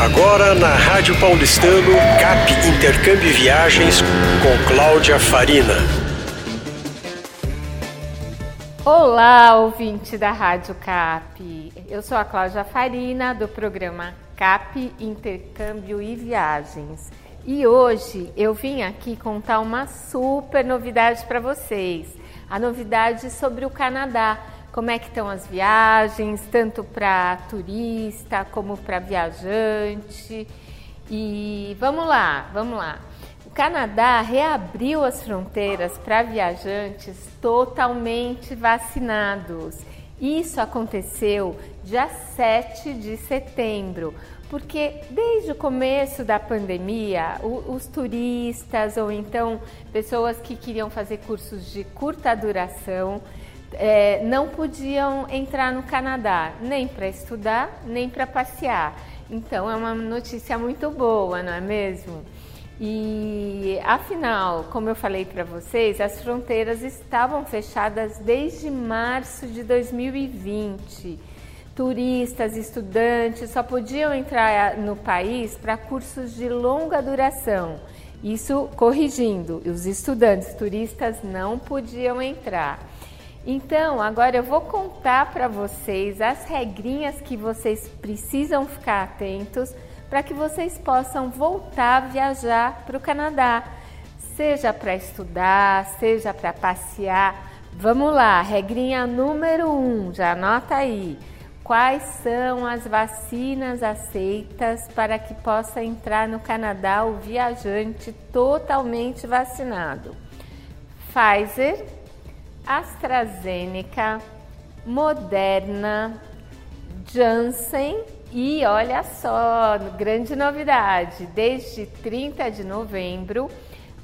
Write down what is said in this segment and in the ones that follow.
Agora na Rádio Paulistano, CAP Intercâmbio Viagens com Cláudia Farina. Olá, ouvinte da Rádio CAP. Eu sou a Cláudia Farina do programa CAP Intercâmbio e Viagens. E hoje eu vim aqui contar uma super novidade para vocês. A novidade sobre o Canadá como é que estão as viagens, tanto para turista como para viajante. E vamos lá, vamos lá. O Canadá reabriu as fronteiras para viajantes totalmente vacinados. Isso aconteceu dia 7 de setembro, porque desde o começo da pandemia, os turistas ou então pessoas que queriam fazer cursos de curta duração é, não podiam entrar no Canadá, nem para estudar, nem para passear. Então é uma notícia muito boa, não é mesmo? E afinal, como eu falei para vocês, as fronteiras estavam fechadas desde março de 2020. Turistas, estudantes só podiam entrar no país para cursos de longa duração. Isso corrigindo, os estudantes turistas não podiam entrar. Então, agora eu vou contar para vocês as regrinhas que vocês precisam ficar atentos para que vocês possam voltar a viajar para o Canadá, seja para estudar, seja para passear. Vamos lá, regrinha número um, já anota aí. Quais são as vacinas aceitas para que possa entrar no Canadá o viajante totalmente vacinado? Pfizer, AstraZeneca, Moderna, Janssen e olha só, grande novidade, desde 30 de novembro,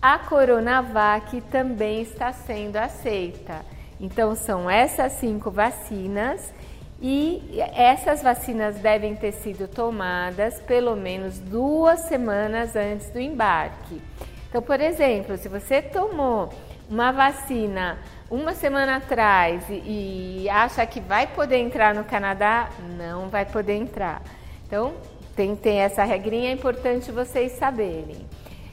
a Coronavac também está sendo aceita. Então são essas cinco vacinas e essas vacinas devem ter sido tomadas pelo menos duas semanas antes do embarque. Então, por exemplo, se você tomou uma vacina uma semana atrás e, e, acha que vai poder entrar no Canadá, não vai poder entrar. Então, tem, tem essa regrinha, é importante vocês saberem.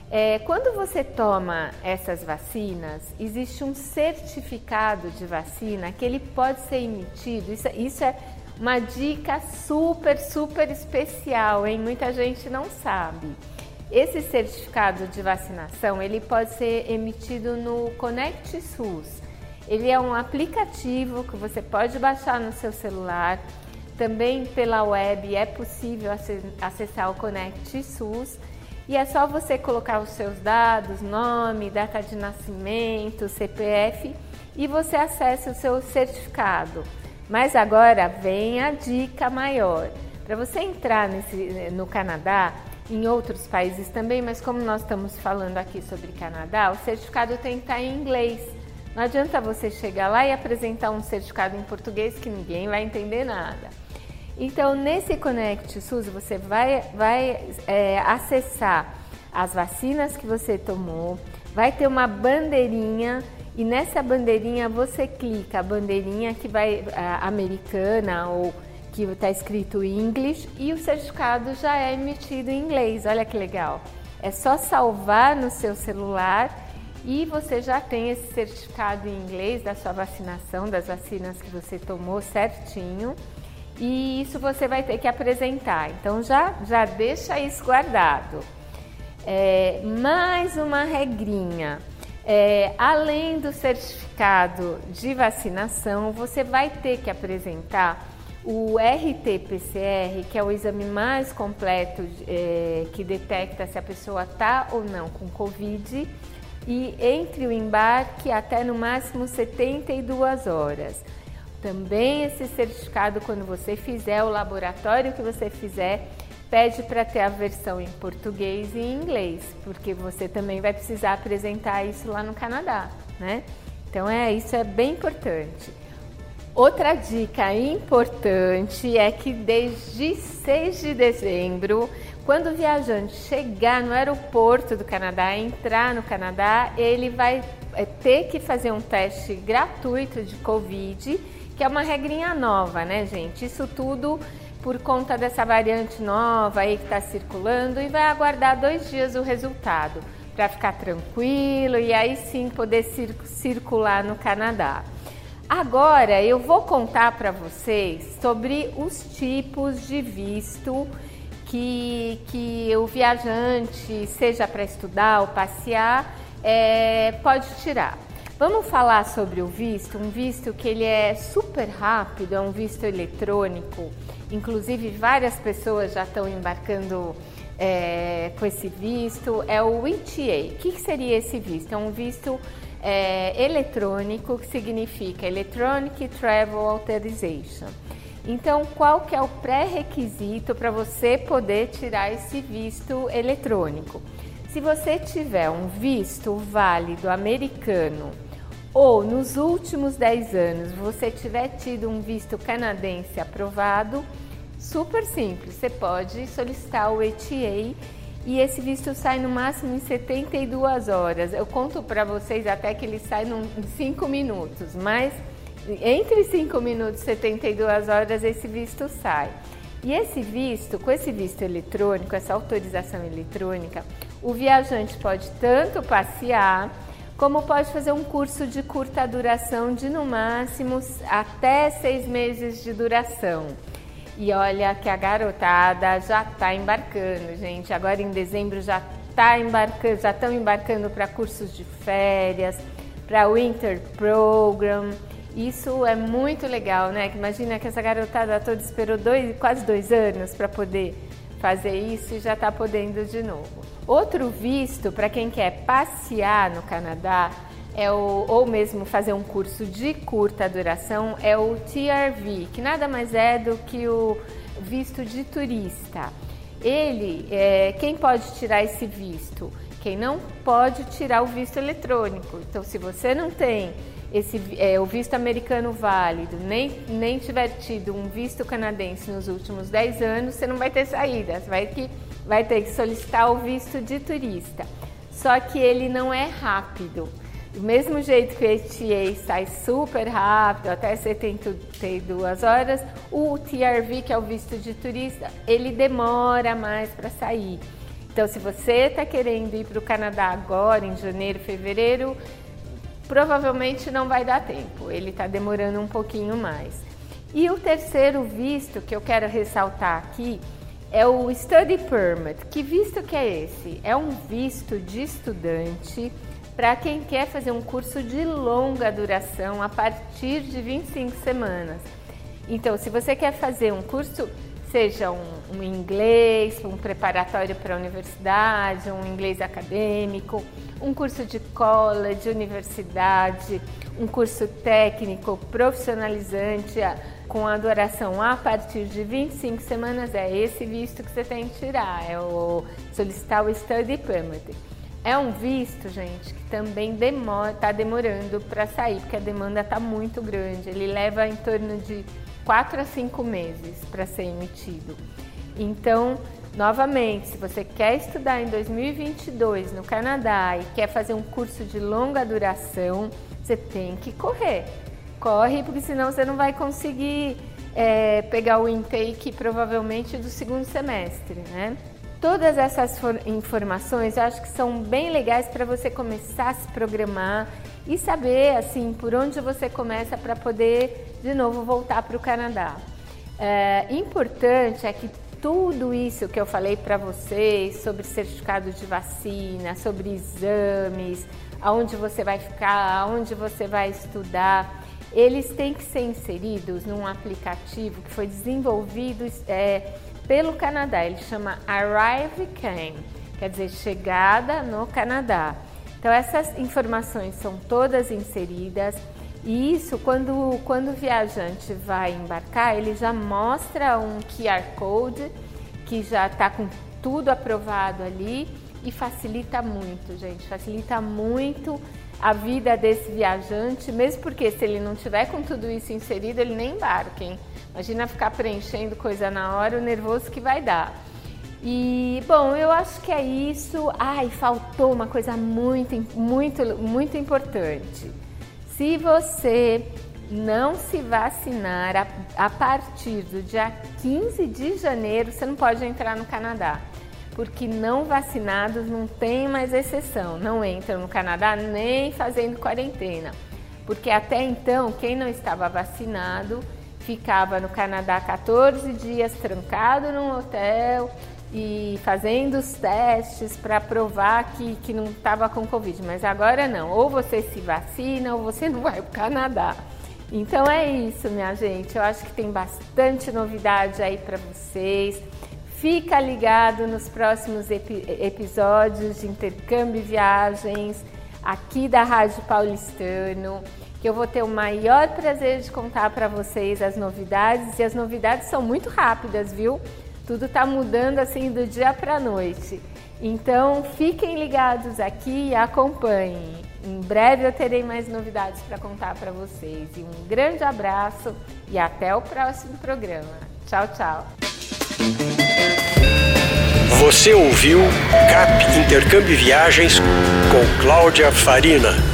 É, quando você toma essas vacinas, existe um certificado de vacina que ele pode ser emitido. Isso, isso é uma dica super, super especial, hein? Muita gente não sabe. Esse certificado de vacinação ele pode ser emitido no Connect SUS. Ele é um aplicativo que você pode baixar no seu celular. Também pela web é possível acessar o Connect SUS e é só você colocar os seus dados, nome, data de nascimento, CPF e você acessa o seu certificado. Mas agora vem a dica maior. Para você entrar nesse, no Canadá, em outros países também, mas como nós estamos falando aqui sobre Canadá, o certificado tem que estar em inglês. Não adianta você chegar lá e apresentar um certificado em português que ninguém vai entender nada. Então, nesse Connect SUS, você vai, vai é, acessar as vacinas que você tomou, vai ter uma bandeirinha e nessa bandeirinha você clica a bandeirinha que vai a, americana ou que está escrito English e o certificado já é emitido em inglês. Olha que legal! É só salvar no seu celular e você já tem esse certificado em inglês da sua vacinação, das vacinas que você tomou certinho. E isso você vai ter que apresentar. Então já, já deixa isso guardado. É, mais uma regrinha. É, além do certificado de vacinação, você vai ter que apresentar o RT-PCR, que é o exame mais completo é, que detecta se a pessoa está ou não com Covid e entre o embarque até no máximo 72 horas. Também esse certificado, quando você fizer o laboratório que você fizer, pede para ter a versão em português e em inglês, porque você também vai precisar apresentar isso lá no Canadá, né? Então é isso é bem importante. Outra dica importante é que desde 6 de dezembro quando o viajante chegar no aeroporto do Canadá, entrar no Canadá, ele vai é, ter que fazer um teste gratuito de Covid, que é uma regrinha nova, né, gente? Isso tudo por conta dessa variante nova aí que está circulando e vai aguardar dois dias o resultado para ficar tranquilo e aí sim poder circular no Canadá. Agora eu vou contar para vocês sobre os tipos de visto que, que o viajante, seja para estudar ou passear, é, pode tirar. Vamos falar sobre o visto, um visto que ele é super rápido, é um visto eletrônico. Inclusive várias pessoas já estão embarcando é, com esse visto. É o ETA. O que, que seria esse visto? É um visto é, eletrônico que significa Electronic Travel Authorization. Então, qual que é o pré-requisito para você poder tirar esse visto eletrônico? Se você tiver um visto válido americano ou nos últimos 10 anos você tiver tido um visto canadense aprovado, super simples, você pode solicitar o ETA e esse visto sai no máximo em 72 horas. Eu conto para vocês até que ele sai em 5 minutos, mas entre 5 minutos e 72 horas esse visto sai. E esse visto, com esse visto eletrônico, essa autorização eletrônica, o viajante pode tanto passear, como pode fazer um curso de curta duração de no máximo até seis meses de duração. E olha que a garotada já está embarcando, gente. Agora em dezembro já tá embarcando, já estão embarcando para cursos de férias, para Winter Program. Isso é muito legal, né? Imagina que essa garotada toda esperou dois, quase dois anos para poder fazer isso e já está podendo de novo. Outro visto para quem quer passear no Canadá é o, ou mesmo fazer um curso de curta duração, é o TRV, que nada mais é do que o visto de turista. Ele, é, quem pode tirar esse visto? Quem não pode tirar o visto eletrônico. Então, se você não tem esse, é, o visto americano válido, nem, nem tiver tido um visto canadense nos últimos 10 anos, você não vai ter saída, você vai, que, vai ter que solicitar o visto de turista. Só que ele não é rápido. Do mesmo jeito que o ETA sai super rápido, até 72 horas, o TRV, que é o visto de turista, ele demora mais para sair. Então, se você está querendo ir para o Canadá agora, em janeiro, fevereiro, provavelmente não vai dar tempo, ele está demorando um pouquinho mais. E o terceiro visto que eu quero ressaltar aqui é o Study Permit. Que visto que é esse? É um visto de estudante para quem quer fazer um curso de longa duração a partir de 25 semanas. Então, se você quer fazer um curso, seja um, um inglês, um preparatório para a universidade, um inglês acadêmico, um curso de college, universidade, um curso técnico profissionalizante com a duração a partir de 25 semanas, é esse visto que você tem que tirar, é o solicitar o Study Permit. É um visto, gente, que também está demorando para sair, porque a demanda está muito grande. Ele leva em torno de 4 a 5 meses para ser emitido. Então, novamente, se você quer estudar em 2022 no Canadá e quer fazer um curso de longa duração, você tem que correr. Corre, porque senão você não vai conseguir é, pegar o intake provavelmente do segundo semestre, né? Todas essas informações eu acho que são bem legais para você começar a se programar e saber assim por onde você começa para poder de novo voltar para o Canadá. É, importante é que tudo isso que eu falei para vocês sobre certificado de vacina, sobre exames, aonde você vai ficar, aonde você vai estudar, eles têm que ser inseridos num aplicativo que foi desenvolvido é, pelo Canadá. Ele chama Arrive Can, quer dizer chegada no Canadá. Então essas informações são todas inseridas e isso quando quando o viajante vai embarcar, ele já mostra um QR Code que já está com tudo aprovado ali e facilita muito, gente, facilita muito a vida desse viajante, mesmo porque se ele não tiver com tudo isso inserido, ele nem embarca, hein? Imagina ficar preenchendo coisa na hora, o nervoso que vai dar. E bom, eu acho que é isso. Ai, faltou uma coisa muito, muito, muito importante. Se você não se vacinar a, a partir do dia 15 de janeiro, você não pode entrar no Canadá porque não vacinados não tem mais exceção, não entram no Canadá nem fazendo quarentena, porque até então quem não estava vacinado ficava no Canadá 14 dias trancado num hotel e fazendo os testes para provar que, que não estava com Covid. Mas agora não, ou você se vacina ou você não vai para o Canadá. Então é isso, minha gente. Eu acho que tem bastante novidade aí para vocês. Fica ligado nos próximos epi episódios de Intercâmbio e Viagens aqui da Rádio Paulistano, que eu vou ter o maior prazer de contar para vocês as novidades e as novidades são muito rápidas, viu? Tudo está mudando assim do dia para noite. Então fiquem ligados aqui e acompanhem. Em breve eu terei mais novidades para contar para vocês. E um grande abraço e até o próximo programa. Tchau, tchau. Você ouviu CAP Intercâmbio Viagens com Cláudia Farina.